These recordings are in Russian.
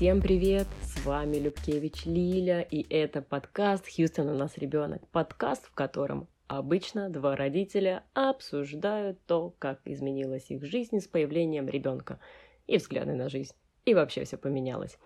Всем привет! С вами Любкевич Лиля, и это подкаст «Хьюстон, у нас ребенок». Подкаст, в котором обычно два родителя обсуждают то, как изменилась их жизнь с появлением ребенка, и взгляды на жизнь, и вообще все поменялось.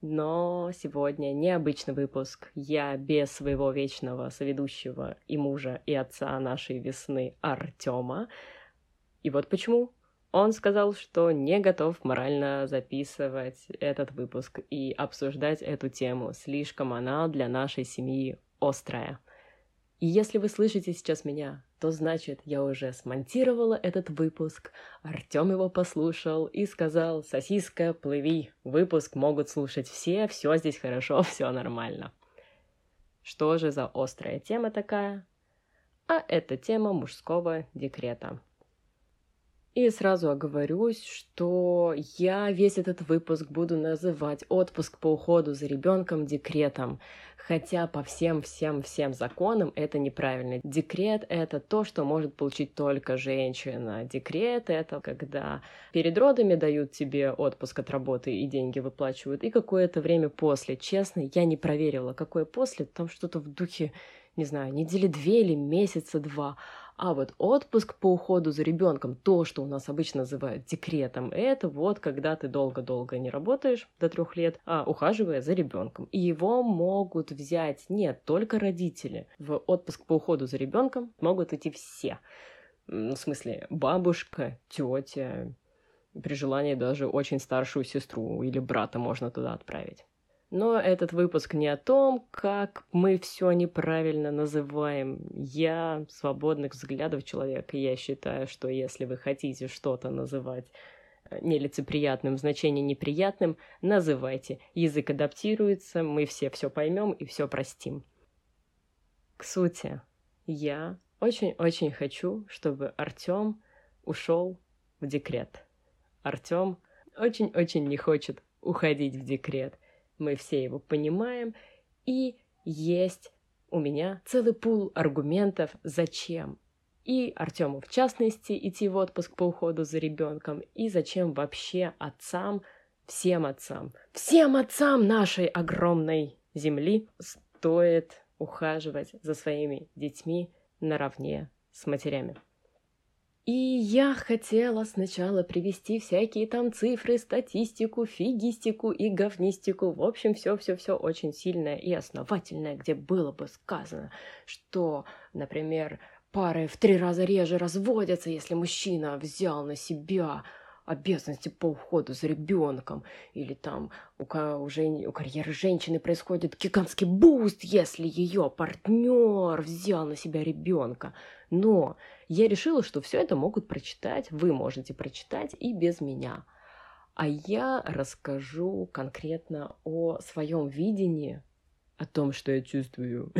Но сегодня необычный выпуск. Я без своего вечного соведущего и мужа, и отца нашей весны Артема. И вот почему. Он сказал, что не готов морально записывать этот выпуск и обсуждать эту тему. Слишком она для нашей семьи острая. И если вы слышите сейчас меня, то значит, я уже смонтировала этот выпуск, Артем его послушал и сказал «Сосиска, плыви, выпуск могут слушать все, все здесь хорошо, все нормально». Что же за острая тема такая? А это тема мужского декрета. И сразу оговорюсь, что я весь этот выпуск буду называть отпуск по уходу за ребенком декретом. Хотя по всем-всем-всем законам это неправильно. Декрет — это то, что может получить только женщина. Декрет — это когда перед родами дают тебе отпуск от работы и деньги выплачивают, и какое-то время после. Честно, я не проверила, какое после, там что-то в духе, не знаю, недели две или месяца два. А вот отпуск по уходу за ребенком, то, что у нас обычно называют декретом, это вот когда ты долго-долго не работаешь до трех лет, а ухаживая за ребенком. И его могут взять не только родители. В отпуск по уходу за ребенком могут идти все. В смысле, бабушка, тетя, при желании даже очень старшую сестру или брата можно туда отправить. Но этот выпуск не о том, как мы все неправильно называем. Я свободных взглядов человек, и я считаю, что если вы хотите что-то называть э, нелицеприятным, значение неприятным, называйте. Язык адаптируется, мы все все поймем и все простим. К сути, я очень-очень хочу, чтобы Артем ушел в декрет. Артем очень-очень не хочет уходить в декрет мы все его понимаем, и есть у меня целый пул аргументов, зачем. И Артему в частности идти в отпуск по уходу за ребенком, и зачем вообще отцам, всем отцам, всем отцам нашей огромной земли стоит ухаживать за своими детьми наравне с матерями. И я хотела сначала привести всякие там цифры, статистику, фигистику и говнистику. В общем, все-все-все очень сильное и основательное, где было бы сказано, что, например, пары в три раза реже разводятся, если мужчина взял на себя обязанности по уходу за ребенком, или там у, у, жен... у карьеры женщины происходит гигантский буст, если ее партнер взял на себя ребенка. Но я решила, что все это могут прочитать, вы можете прочитать и без меня. А я расскажу конкретно о своем видении, о том, что я чувствую,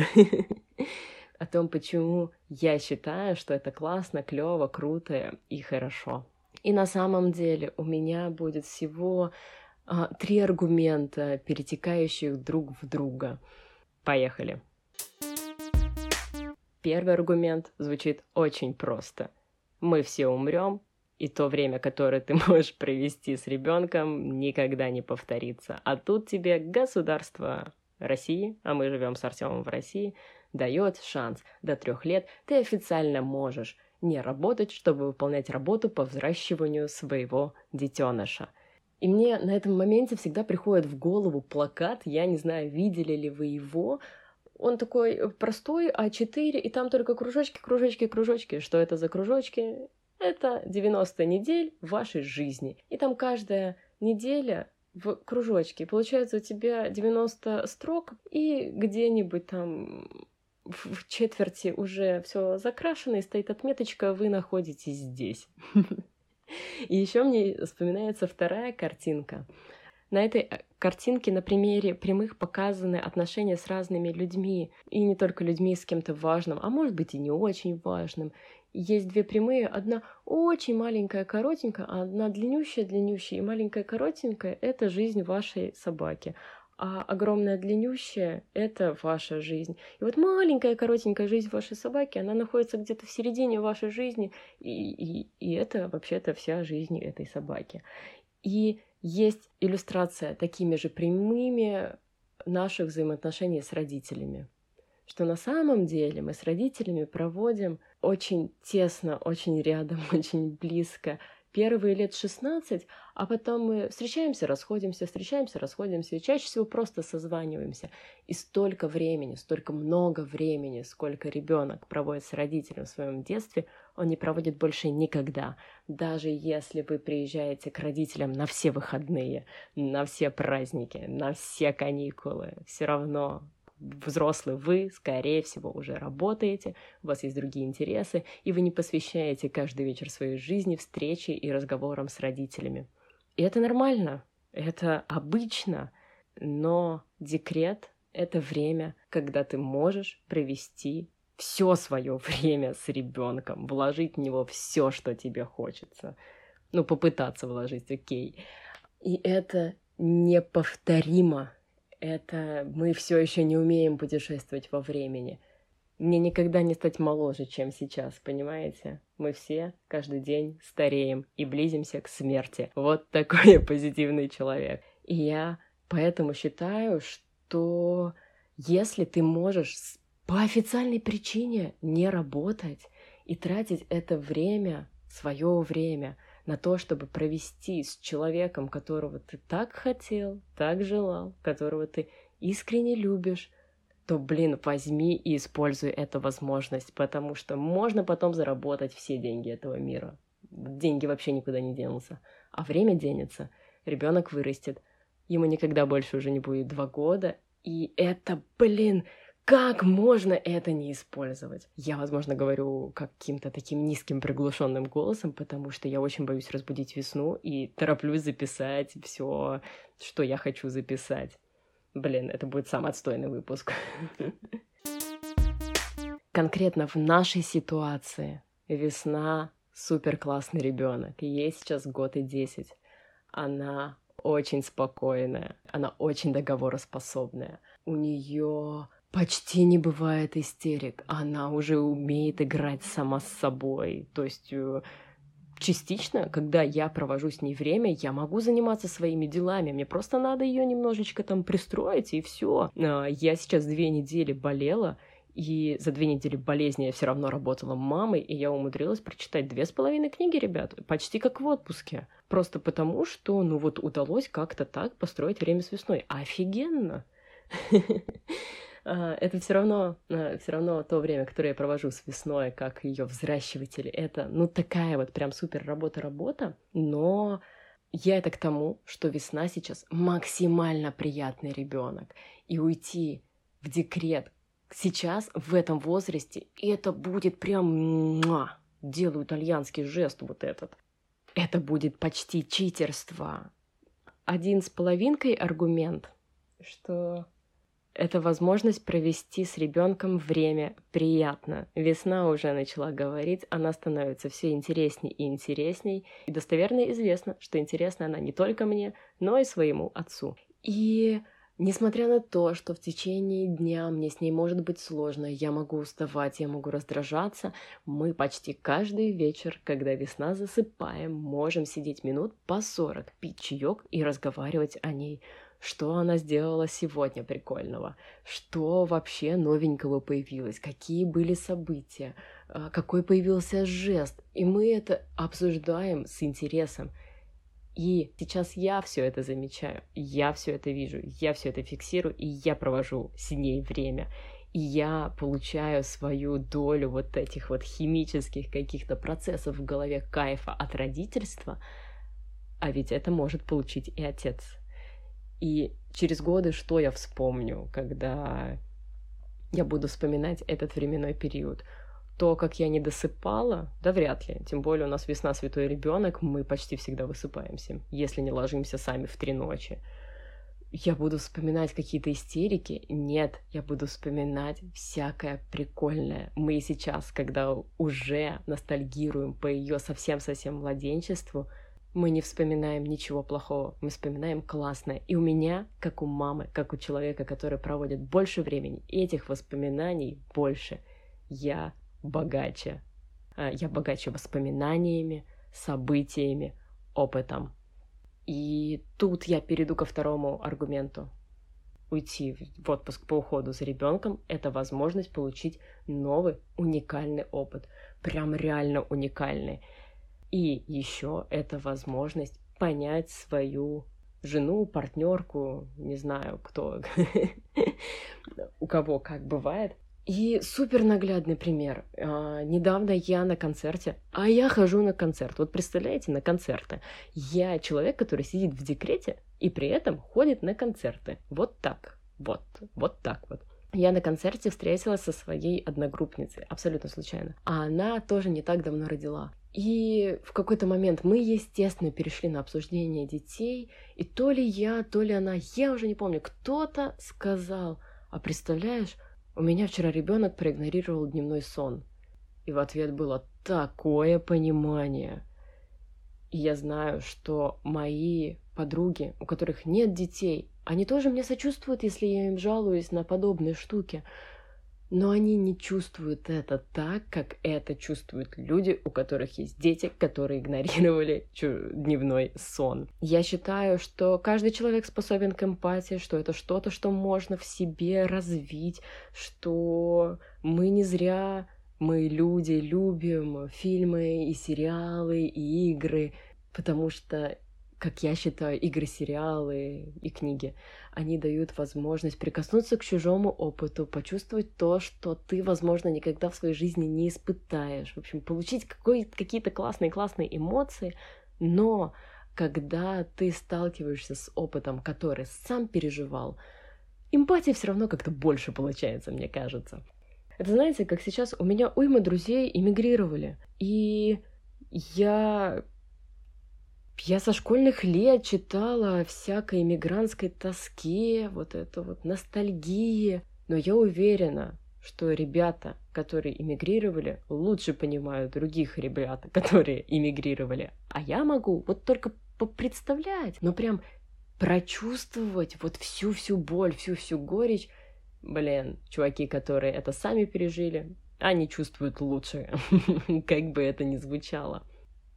о том, почему я считаю, что это классно, клево, круто и хорошо. И на самом деле у меня будет всего а, три аргумента, перетекающих друг в друга. Поехали. Первый аргумент звучит очень просто. Мы все умрем, и то время, которое ты можешь провести с ребенком, никогда не повторится. А тут тебе государство России, а мы живем с Артемом в России, дает шанс. До трех лет ты официально можешь не работать, чтобы выполнять работу по взращиванию своего детеныша. И мне на этом моменте всегда приходит в голову плакат, я не знаю, видели ли вы его, он такой простой, А4, и там только кружочки, кружочки, кружочки. Что это за кружочки? Это 90 недель вашей жизни. И там каждая неделя в кружочке. Получается у тебя 90 строк, и где-нибудь там в четверти уже все закрашено и стоит отметочка «Вы находитесь здесь». И еще мне вспоминается вторая картинка. На этой э, картинке на примере прямых показаны отношения с разными людьми, и не только людьми с кем-то важным, а может быть и не очень важным. Есть две прямые, одна очень маленькая, коротенькая, а одна длиннющая, длиннющая и маленькая, коротенькая — это жизнь вашей собаки а огромная длиннющая — это ваша жизнь. И вот маленькая коротенькая жизнь вашей собаки, она находится где-то в середине вашей жизни, и, и, и это вообще-то вся жизнь этой собаки. И есть иллюстрация такими же прямыми наших взаимоотношений с родителями. Что на самом деле мы с родителями проводим очень тесно, очень рядом, очень близко первые лет 16, а потом мы встречаемся, расходимся, встречаемся, расходимся, и чаще всего просто созваниваемся. И столько времени, столько много времени, сколько ребенок проводит с родителем в своем детстве, он не проводит больше никогда. Даже если вы приезжаете к родителям на все выходные, на все праздники, на все каникулы, все равно взрослый вы, скорее всего, уже работаете, у вас есть другие интересы, и вы не посвящаете каждый вечер своей жизни встрече и разговорам с родителями. И это нормально, это обычно, но декрет — это время, когда ты можешь провести все свое время с ребенком, вложить в него все, что тебе хочется. Ну, попытаться вложить, окей. И это неповторимо это мы все еще не умеем путешествовать во времени. Мне никогда не стать моложе, чем сейчас, понимаете? Мы все каждый день стареем и близимся к смерти. Вот такой позитивный человек. И я поэтому считаю, что если ты можешь по официальной причине не работать и тратить это время, свое время, на то, чтобы провести с человеком, которого ты так хотел, так желал, которого ты искренне любишь, то, блин, возьми и используй эту возможность, потому что можно потом заработать все деньги этого мира. Деньги вообще никуда не денутся, а время денется. Ребенок вырастет, ему никогда больше уже не будет два года, и это, блин, как можно это не использовать? Я, возможно, говорю каким-то таким низким приглушенным голосом, потому что я очень боюсь разбудить весну и тороплюсь записать все, что я хочу записать. Блин, это будет самый отстойный выпуск. Конкретно в нашей ситуации весна супер классный ребенок. Ей сейчас год и десять. Она очень спокойная, она очень договороспособная. У нее почти не бывает истерик. Она уже умеет играть сама с собой. То есть э, частично, когда я провожу с ней время, я могу заниматься своими делами. Мне просто надо ее немножечко там пристроить, и все. А, я сейчас две недели болела, и за две недели болезни я все равно работала мамой, и я умудрилась прочитать две с половиной книги, ребят, почти как в отпуске. Просто потому, что, ну вот, удалось как-то так построить время с весной. Офигенно! А, это все равно, а, все равно то время, которое я провожу с весной, как ее взращиватель, это, ну, такая вот прям супер работа-работа, но я это к тому, что весна сейчас максимально приятный ребенок, и уйти в декрет сейчас, в этом возрасте, это будет прям, делаю итальянский жест вот этот, это будет почти читерство. Один с половинкой аргумент, что это возможность провести с ребенком время приятно. Весна уже начала говорить, она становится все интересней и интересней. И достоверно известно, что интересна она не только мне, но и своему отцу. И Несмотря на то, что в течение дня мне с ней может быть сложно, я могу уставать, я могу раздражаться, мы почти каждый вечер, когда весна засыпаем, можем сидеть минут по 40, пить чаек и разговаривать о ней что она сделала сегодня прикольного, что вообще новенького появилось, какие были события, а, какой появился жест. И мы это обсуждаем с интересом. И сейчас я все это замечаю, я все это вижу, я все это фиксирую, и я провожу с ней время. И я получаю свою долю вот этих вот химических каких-то процессов в голове кайфа от родительства, а ведь это может получить и отец. И через годы что я вспомню, когда я буду вспоминать этот временной период? То, как я не досыпала, да вряд ли. Тем более у нас весна святой ребенок, мы почти всегда высыпаемся, если не ложимся сами в три ночи. Я буду вспоминать какие-то истерики? Нет, я буду вспоминать всякое прикольное. Мы сейчас, когда уже ностальгируем по ее совсем-совсем младенчеству, мы не вспоминаем ничего плохого, мы вспоминаем классное. И у меня, как у мамы, как у человека, который проводит больше времени, этих воспоминаний больше. Я богаче. А, я богаче воспоминаниями, событиями, опытом. И тут я перейду ко второму аргументу. Уйти в отпуск по уходу за ребенком – это возможность получить новый уникальный опыт. Прям реально уникальный. И еще это возможность понять свою жену, партнерку, не знаю, кто, у кого как бывает. И супер наглядный пример. А, недавно я на концерте, а я хожу на концерт. Вот представляете, на концерты. Я человек, который сидит в декрете и при этом ходит на концерты. Вот так. Вот. Вот так вот. Я на концерте встретилась со своей одногруппницей, абсолютно случайно. А она тоже не так давно родила. И в какой-то момент мы, естественно, перешли на обсуждение детей, и то ли я, то ли она, я уже не помню, кто-то сказал, а представляешь, у меня вчера ребенок проигнорировал дневной сон. И в ответ было такое понимание. И я знаю, что мои подруги, у которых нет детей, они тоже мне сочувствуют, если я им жалуюсь на подобные штуки но они не чувствуют это так, как это чувствуют люди, у которых есть дети, которые игнорировали дневной сон. Я считаю, что каждый человек способен к эмпатии, что это что-то, что можно в себе развить, что мы не зря, мы люди, любим фильмы и сериалы и игры, потому что как я считаю, игры, сериалы и книги, они дают возможность прикоснуться к чужому опыту, почувствовать то, что ты, возможно, никогда в своей жизни не испытаешь. В общем, получить какие-то классные-классные эмоции, но когда ты сталкиваешься с опытом, который сам переживал, эмпатии все равно как-то больше получается, мне кажется. Это знаете, как сейчас у меня уйма друзей эмигрировали, и я я со школьных лет читала всякой иммигрантской тоске, вот это вот ностальгии. Но я уверена, что ребята, которые эмигрировали, лучше понимают других ребят, которые эмигрировали. А я могу вот только представлять, но прям прочувствовать вот всю-всю боль, всю-всю горечь. Блин, чуваки, которые это сами пережили, они чувствуют лучше, как бы это ни звучало.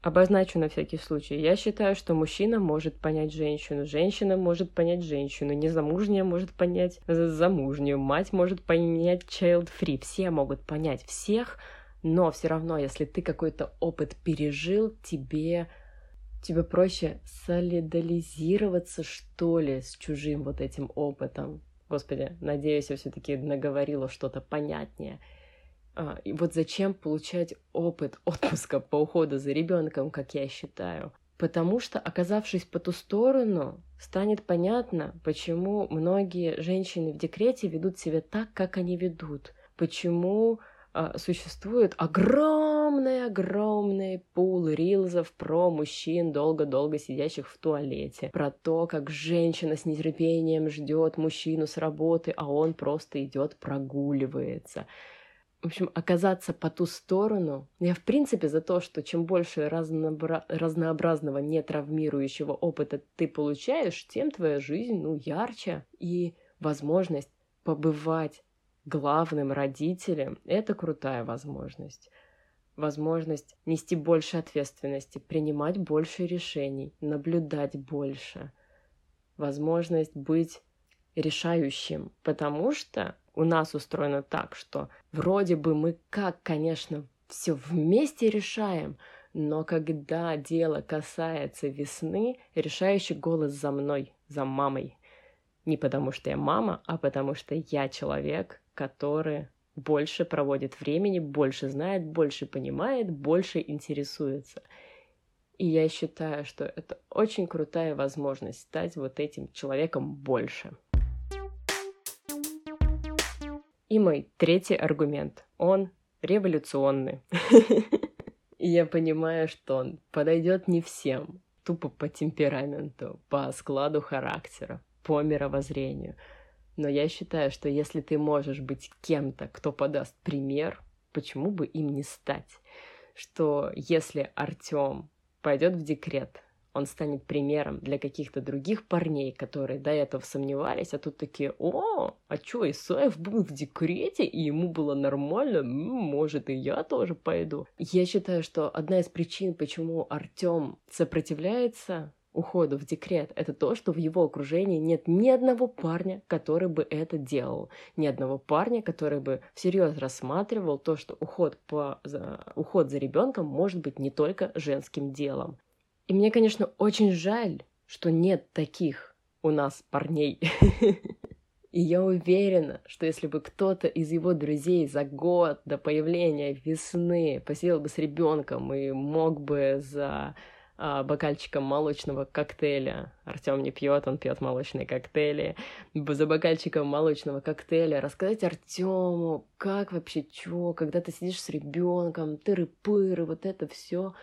Обозначу на всякий случай. Я считаю, что мужчина может понять женщину, женщина может понять женщину, незамужняя может понять замужнюю, мать может понять child-free. Все могут понять всех, но все равно, если ты какой-то опыт пережил, тебе тебе проще солидаризироваться, что ли, с чужим вот этим опытом. Господи, надеюсь, я все-таки наговорила что-то понятнее. А, и вот зачем получать опыт отпуска по уходу за ребенком, как я считаю? Потому что, оказавшись по ту сторону, станет понятно, почему многие женщины в декрете ведут себя так, как они ведут. Почему а, существует огромный-огромный пул рилзов про мужчин, долго-долго сидящих в туалете, про то, как женщина с нетерпением ждет мужчину с работы, а он просто идет прогуливается в общем, оказаться по ту сторону. Я, в принципе, за то, что чем больше разнобра... разнообразного, нетравмирующего опыта ты получаешь, тем твоя жизнь, ну, ярче. И возможность побывать главным родителем — это крутая возможность. Возможность нести больше ответственности, принимать больше решений, наблюдать больше. Возможность быть решающим, потому что у нас устроено так, что вроде бы мы как, конечно, все вместе решаем, но когда дело касается весны, решающий голос за мной, за мамой. Не потому что я мама, а потому что я человек, который больше проводит времени, больше знает, больше понимает, больше интересуется. И я считаю, что это очень крутая возможность стать вот этим человеком больше. И мой третий аргумент. Он революционный. Я понимаю, что он подойдет не всем. Тупо по темпераменту, по складу характера, по мировоззрению. Но я считаю, что если ты можешь быть кем-то, кто подаст пример, почему бы им не стать? Что если Артем пойдет в декрет, он станет примером для каких-то других парней, которые до этого сомневались, а тут такие, о, а чё, Исаев был в декрете, и ему было нормально, может, и я тоже пойду. Я считаю, что одна из причин, почему Артем сопротивляется уходу в декрет, это то, что в его окружении нет ни одного парня, который бы это делал, ни одного парня, который бы всерьез рассматривал то, что уход, по, за, уход за ребенком может быть не только женским делом. И мне, конечно, очень жаль, что нет таких у нас парней. И я уверена, что если бы кто-то из его друзей за год до появления весны посидел бы с ребенком и мог бы за а, бокальчиком молочного коктейля. Артем не пьет, он пьет молочные коктейли. За бокальчиком молочного коктейля рассказать Артему, как вообще чё, когда ты сидишь с ребенком, тыры-пыры, вот это все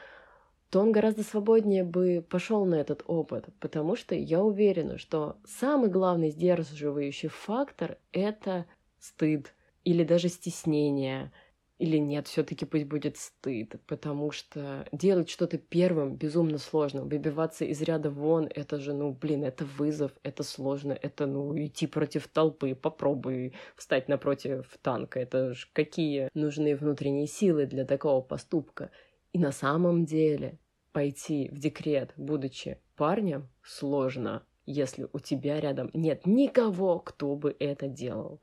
то он гораздо свободнее бы пошел на этот опыт, потому что я уверена, что самый главный сдерживающий фактор — это стыд или даже стеснение, или нет, все-таки пусть будет стыд, потому что делать что-то первым безумно сложно. Выбиваться из ряда вон, это же, ну, блин, это вызов, это сложно, это, ну, идти против толпы, попробуй встать напротив танка. Это ж какие нужны внутренние силы для такого поступка. И на самом деле пойти в декрет, будучи парнем, сложно, если у тебя рядом нет никого, кто бы это делал.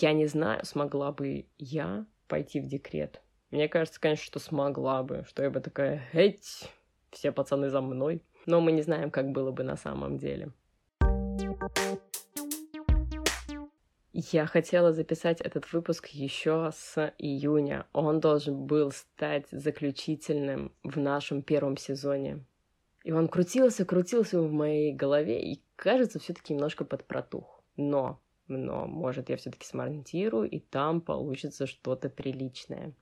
Я не знаю, смогла бы я пойти в декрет. Мне кажется, конечно, что смогла бы, что я бы такая, эть, все пацаны за мной. Но мы не знаем, как было бы на самом деле. Я хотела записать этот выпуск еще с июня. Он должен был стать заключительным в нашем первом сезоне. И он крутился, крутился в моей голове и, кажется, все-таки немножко подпротух. Но, но, может, я все-таки смонтирую, и там получится что-то приличное.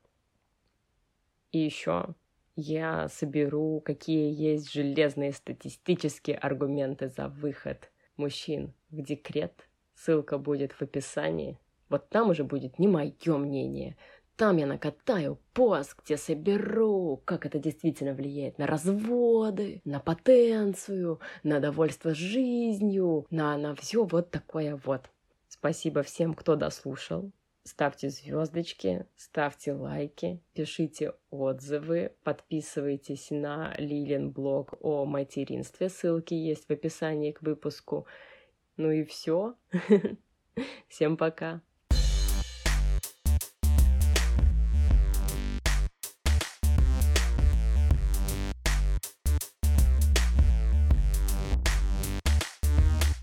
И еще я соберу, какие есть железные статистические аргументы за выход мужчин в декрет Ссылка будет в описании. Вот там уже будет не мое мнение. Там я накатаю пост, где соберу, как это действительно влияет на разводы, на потенцию, на довольство жизнью, на, на все вот такое вот. Спасибо всем, кто дослушал. Ставьте звездочки, ставьте лайки, пишите отзывы, подписывайтесь на Лилин блог о материнстве, ссылки есть в описании к выпуску. Ну и все. Всем пока.